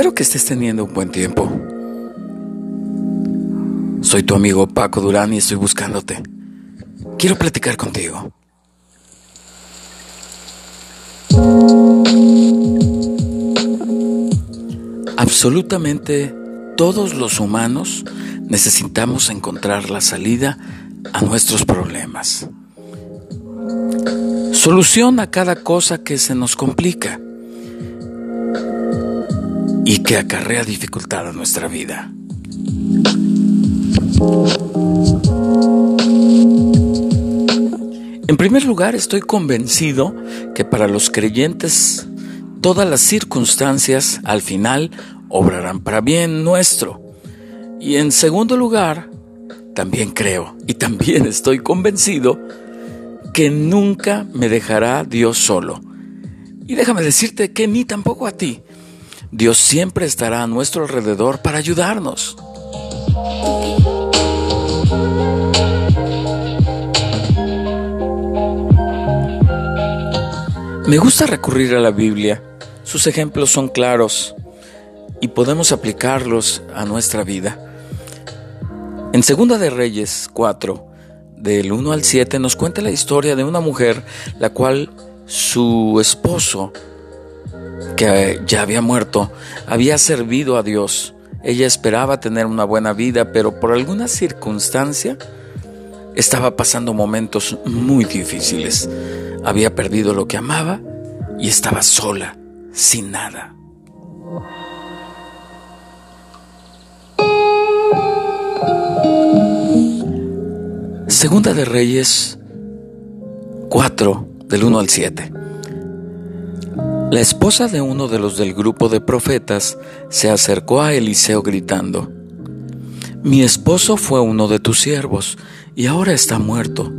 Espero que estés teniendo un buen tiempo. Soy tu amigo Paco Durán y estoy buscándote. Quiero platicar contigo. Absolutamente todos los humanos necesitamos encontrar la salida a nuestros problemas. Solución a cada cosa que se nos complica y que acarrea dificultad a nuestra vida. En primer lugar, estoy convencido que para los creyentes todas las circunstancias al final obrarán para bien nuestro. Y en segundo lugar, también creo y también estoy convencido que nunca me dejará Dios solo. Y déjame decirte que ni tampoco a ti. Dios siempre estará a nuestro alrededor para ayudarnos. Me gusta recurrir a la Biblia. Sus ejemplos son claros y podemos aplicarlos a nuestra vida. En Segunda de Reyes 4, del 1 al 7, nos cuenta la historia de una mujer la cual su esposo que ya había muerto, había servido a Dios. Ella esperaba tener una buena vida, pero por alguna circunstancia estaba pasando momentos muy difíciles. Había perdido lo que amaba y estaba sola, sin nada. Segunda de Reyes 4, del 1 al 7. La esposa de uno de los del grupo de profetas se acercó a Eliseo gritando, Mi esposo fue uno de tus siervos y ahora está muerto.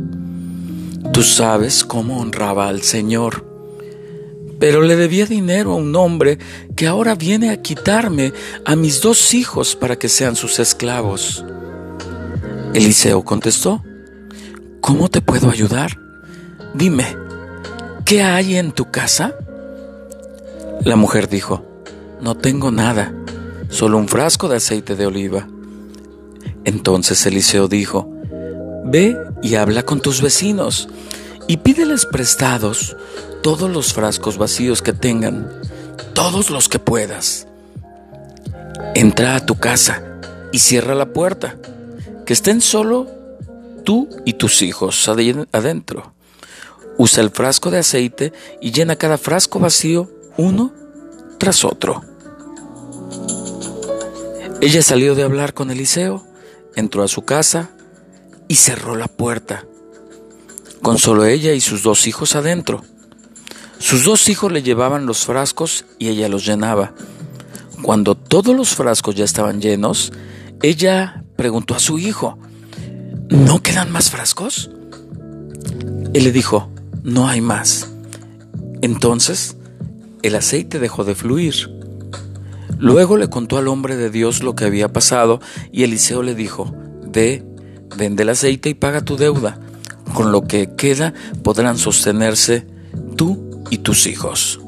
Tú sabes cómo honraba al Señor, pero le debía dinero a un hombre que ahora viene a quitarme a mis dos hijos para que sean sus esclavos. Eliseo contestó, ¿Cómo te puedo ayudar? Dime, ¿qué hay en tu casa? La mujer dijo, no tengo nada, solo un frasco de aceite de oliva. Entonces Eliseo dijo, ve y habla con tus vecinos y pídeles prestados todos los frascos vacíos que tengan, todos los que puedas. Entra a tu casa y cierra la puerta, que estén solo tú y tus hijos adentro. Usa el frasco de aceite y llena cada frasco vacío uno tras otro. Ella salió de hablar con Eliseo, entró a su casa y cerró la puerta, con solo ella y sus dos hijos adentro. Sus dos hijos le llevaban los frascos y ella los llenaba. Cuando todos los frascos ya estaban llenos, ella preguntó a su hijo, ¿no quedan más frascos? Él le dijo, no hay más. Entonces el aceite dejó de fluir. Luego le contó al hombre de Dios lo que había pasado y Eliseo le dijo, Ve, vende el aceite y paga tu deuda. Con lo que queda podrán sostenerse tú y tus hijos.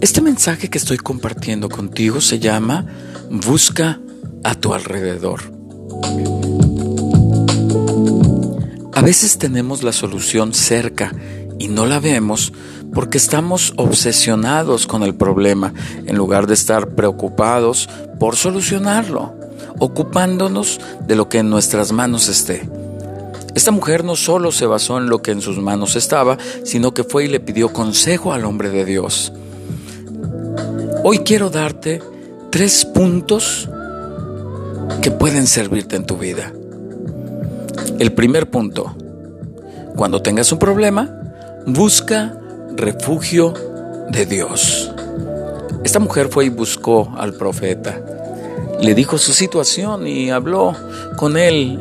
Este mensaje que estoy compartiendo contigo se llama Busca a tu alrededor. A veces tenemos la solución cerca y no la vemos porque estamos obsesionados con el problema en lugar de estar preocupados por solucionarlo, ocupándonos de lo que en nuestras manos esté. Esta mujer no solo se basó en lo que en sus manos estaba, sino que fue y le pidió consejo al hombre de Dios. Hoy quiero darte tres puntos que pueden servirte en tu vida. El primer punto, cuando tengas un problema, busca refugio de Dios. Esta mujer fue y buscó al profeta. Le dijo su situación y habló con él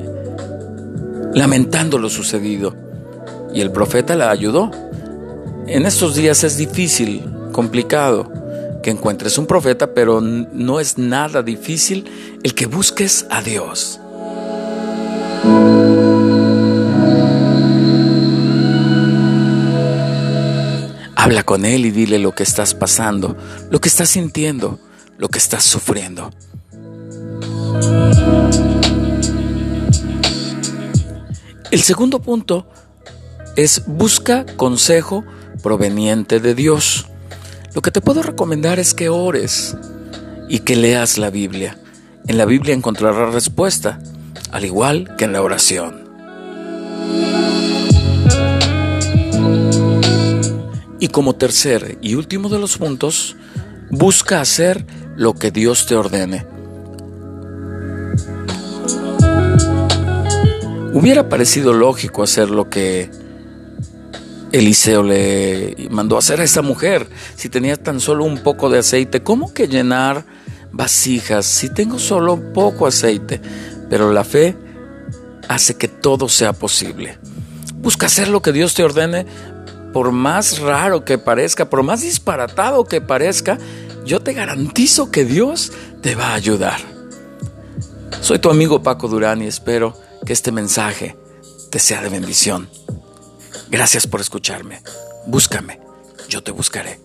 lamentando lo sucedido. Y el profeta la ayudó. En estos días es difícil, complicado que encuentres un profeta, pero no es nada difícil el que busques a Dios. Habla con Él y dile lo que estás pasando, lo que estás sintiendo, lo que estás sufriendo. El segundo punto es busca consejo proveniente de Dios. Lo que te puedo recomendar es que ores y que leas la Biblia. En la Biblia encontrarás respuesta, al igual que en la oración. Y como tercer y último de los puntos, busca hacer lo que Dios te ordene. Hubiera parecido lógico hacer lo que Eliseo le mandó hacer a esa mujer. Si tenía tan solo un poco de aceite, ¿cómo que llenar vasijas si tengo solo poco aceite? Pero la fe hace que todo sea posible. Busca hacer lo que Dios te ordene, por más raro que parezca, por más disparatado que parezca, yo te garantizo que Dios te va a ayudar. Soy tu amigo Paco Durán y espero que este mensaje te sea de bendición. Gracias por escucharme. Búscame, yo te buscaré.